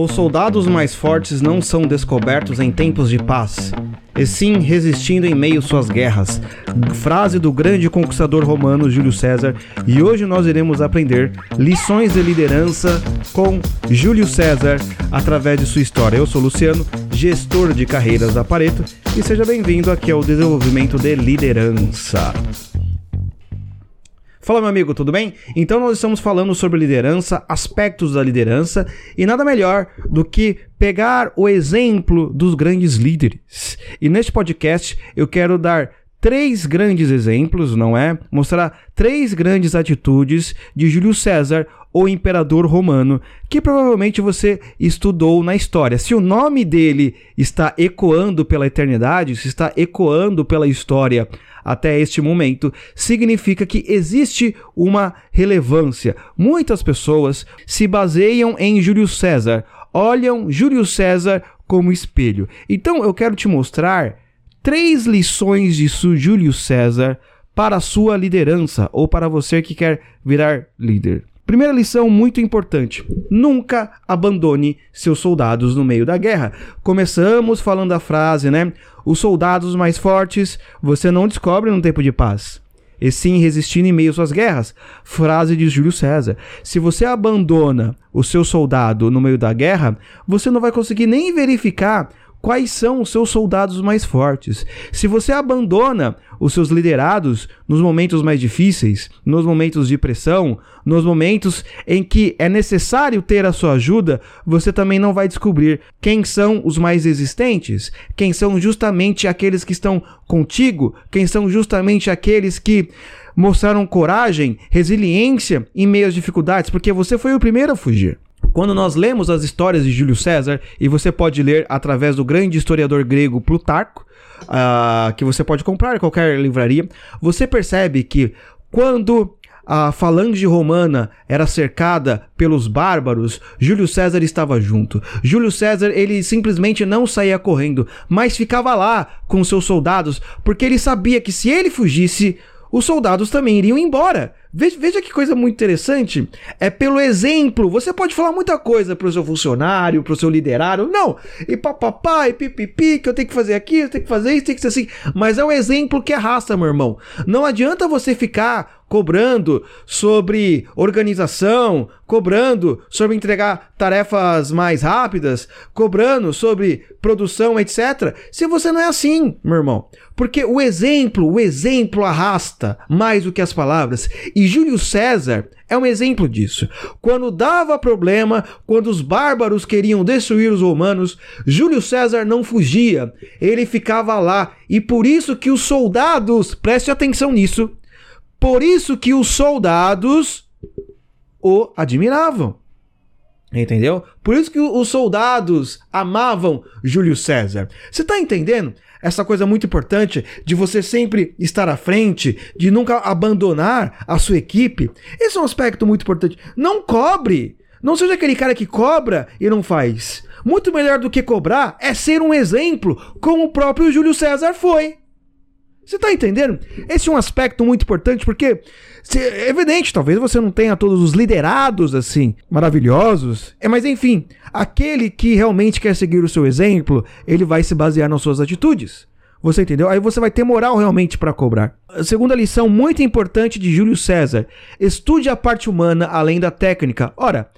Os soldados mais fortes não são descobertos em tempos de paz, e sim resistindo em meio suas guerras. Frase do grande conquistador romano Júlio César, e hoje nós iremos aprender lições de liderança com Júlio César através de sua história. Eu sou Luciano, gestor de carreiras da Pareto, e seja bem-vindo aqui ao Desenvolvimento de Liderança. Fala, meu amigo, tudo bem? Então, nós estamos falando sobre liderança, aspectos da liderança, e nada melhor do que pegar o exemplo dos grandes líderes. E neste podcast eu quero dar três grandes exemplos, não é? Mostrar três grandes atitudes de Júlio César, o imperador romano, que provavelmente você estudou na história. Se o nome dele está ecoando pela eternidade, se está ecoando pela história até este momento, significa que existe uma relevância. Muitas pessoas se baseiam em Júlio César, olham Júlio César como espelho. Então eu quero te mostrar três lições de Júlio César para a sua liderança ou para você que quer virar líder. Primeira lição muito importante: nunca abandone seus soldados no meio da guerra. Começamos falando a frase, né? Os soldados mais fortes você não descobre no tempo de paz. E sim resistindo em meio às suas guerras. Frase de Júlio César. Se você abandona o seu soldado no meio da guerra, você não vai conseguir nem verificar quais são os seus soldados mais fortes. Se você abandona os seus liderados nos momentos mais difíceis, nos momentos de pressão, nos momentos em que é necessário ter a sua ajuda, você também não vai descobrir quem são os mais existentes, quem são justamente aqueles que estão contigo, quem são justamente aqueles que mostraram coragem, resiliência em meio às dificuldades, porque você foi o primeiro a fugir. Quando nós lemos as histórias de Júlio César, e você pode ler através do grande historiador grego Plutarco, uh, que você pode comprar em qualquer livraria, você percebe que quando a falange romana era cercada pelos bárbaros, Júlio César estava junto. Júlio César, ele simplesmente não saía correndo, mas ficava lá com seus soldados, porque ele sabia que se ele fugisse, os soldados também iriam embora. Veja, que coisa muito interessante. É pelo exemplo. Você pode falar muita coisa pro seu funcionário, pro seu liderário. Não. E papapá, e pipipi, que eu tenho que fazer aqui, eu tenho que fazer isso, tem que ser assim. Mas é o exemplo que arrasta, meu irmão. Não adianta você ficar cobrando sobre organização, cobrando sobre entregar tarefas mais rápidas, cobrando sobre produção, etc. Se você não é assim, meu irmão. Porque o exemplo, o exemplo arrasta mais do que as palavras. E Júlio César é um exemplo disso. Quando dava problema, quando os bárbaros queriam destruir os romanos, Júlio César não fugia, ele ficava lá. E por isso que os soldados, preste atenção nisso, por isso que os soldados o admiravam. Entendeu? Por isso que os soldados amavam Júlio César. Você está entendendo? Essa coisa muito importante de você sempre estar à frente, de nunca abandonar a sua equipe. Esse é um aspecto muito importante. Não cobre. Não seja aquele cara que cobra e não faz. Muito melhor do que cobrar é ser um exemplo, como o próprio Júlio César foi. Você tá entendendo? Esse é um aspecto muito importante porque é evidente, talvez você não tenha todos os liderados assim maravilhosos, é, mas enfim, aquele que realmente quer seguir o seu exemplo, ele vai se basear nas suas atitudes. Você entendeu? Aí você vai ter moral realmente para cobrar. A segunda lição muito importante de Júlio César: estude a parte humana além da técnica. Ora,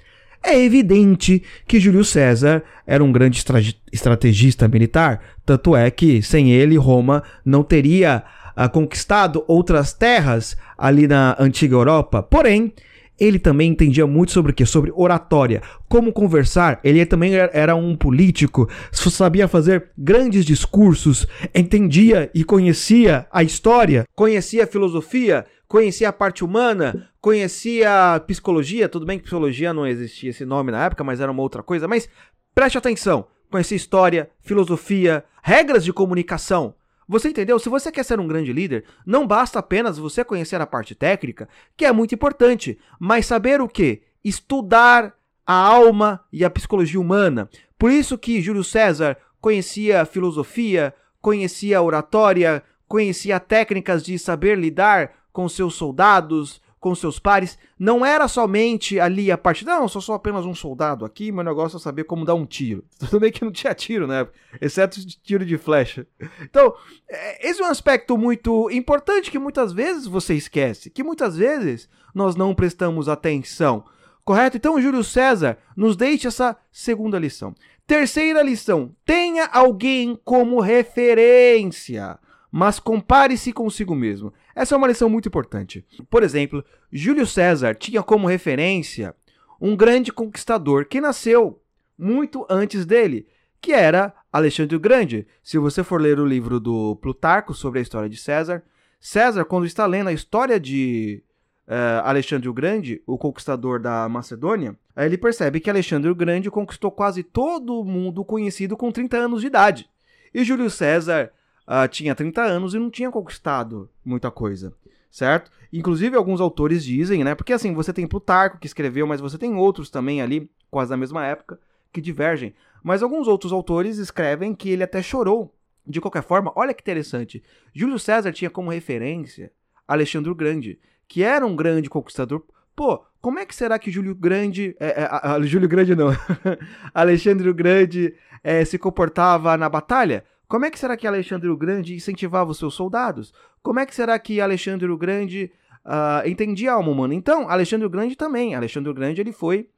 é evidente que Júlio César era um grande estrategista militar, tanto é que sem ele Roma não teria uh, conquistado outras terras ali na antiga Europa. Porém, ele também entendia muito sobre o que? Sobre oratória, como conversar. Ele também era um político, sabia fazer grandes discursos, entendia e conhecia a história, conhecia a filosofia, conhecia a parte humana, conhecia a psicologia. Tudo bem que psicologia não existia esse nome na época, mas era uma outra coisa. Mas preste atenção: conhecia história, filosofia, regras de comunicação. Você entendeu? Se você quer ser um grande líder, não basta apenas você conhecer a parte técnica, que é muito importante, mas saber o que? Estudar a alma e a psicologia humana. Por isso que Júlio César conhecia filosofia, conhecia oratória, conhecia técnicas de saber lidar com seus soldados, com seus pares, não era somente ali a parte, não, sou só apenas um soldado aqui, meu negócio é saber como dar um tiro. Tudo bem que não tinha tiro, né? Exceto tiro de flecha. Então, é, esse é um aspecto muito importante que muitas vezes você esquece, que muitas vezes nós não prestamos atenção. Correto? Então, Júlio César nos deixa essa segunda lição. Terceira lição: tenha alguém como referência mas compare-se consigo mesmo. Essa é uma lição muito importante. Por exemplo, Júlio César tinha como referência um grande conquistador que nasceu muito antes dele, que era Alexandre o Grande. Se você for ler o livro do Plutarco sobre a história de César, César, quando está lendo a história de uh, Alexandre o Grande, o conquistador da Macedônia, ele percebe que Alexandre o Grande conquistou quase todo o mundo conhecido com 30 anos de idade. E Júlio César uh, tinha 30 anos e não tinha conquistado muita coisa, certo? Inclusive, alguns autores dizem, né? Porque assim, você tem Plutarco que escreveu, mas você tem outros também ali, quase da mesma época, que divergem. Mas alguns outros autores escrevem que ele até chorou. De qualquer forma, olha que interessante. Júlio César tinha como referência Alexandre o Grande, que era um grande conquistador. Pô, como é que será que Júlio Grande. É, é, a, Júlio Grande não. Alexandre o Grande é, se comportava na batalha? Como é que será que Alexandre o Grande incentivava os seus soldados? Como é que será que Alexandre o Grande uh, entendia a alma humana? Então, Alexandre o Grande também. Alexandre o Grande ele foi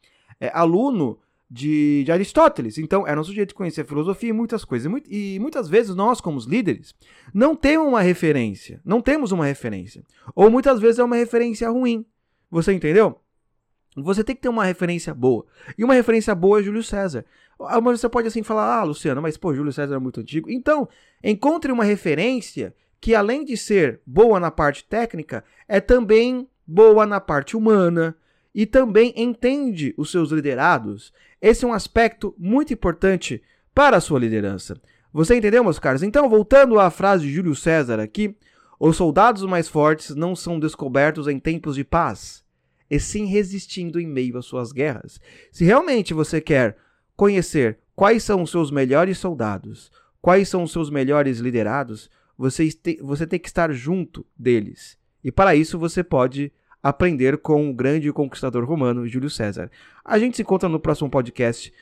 é, aluno de, de, Aristóteles. Então, era um sujeito que conhecia filosofia e muitas coisas. E, muitas vezes nós, como os líderes, não temos uma referência. Não temos uma referência. Ou muitas vezes é uma referência ruim. Você entendeu? Você tem que ter uma referência boa. E uma referência boa é Júlio César. Ah, mas você pode assim falar, ah, Luciano, mas pô, Júlio César é muito antigo. Então, encontre uma referência que, além de ser boa na parte técnica, é também boa na parte humana e também entende os seus liderados. Esse é um aspecto muito importante para a sua liderança. Você entendeu, meus caros? Então, voltando à frase de Júlio César aqui, os soldados mais fortes não são descobertos em tempos de paz e sim resistindo em meio às suas guerras. Se realmente você quer conhecer quais são os seus melhores soldados, quais são os seus melhores liderados, você, te, você tem que estar junto deles. E para isso você pode aprender com o grande conquistador romano Júlio César. A gente se encontra no próximo podcast.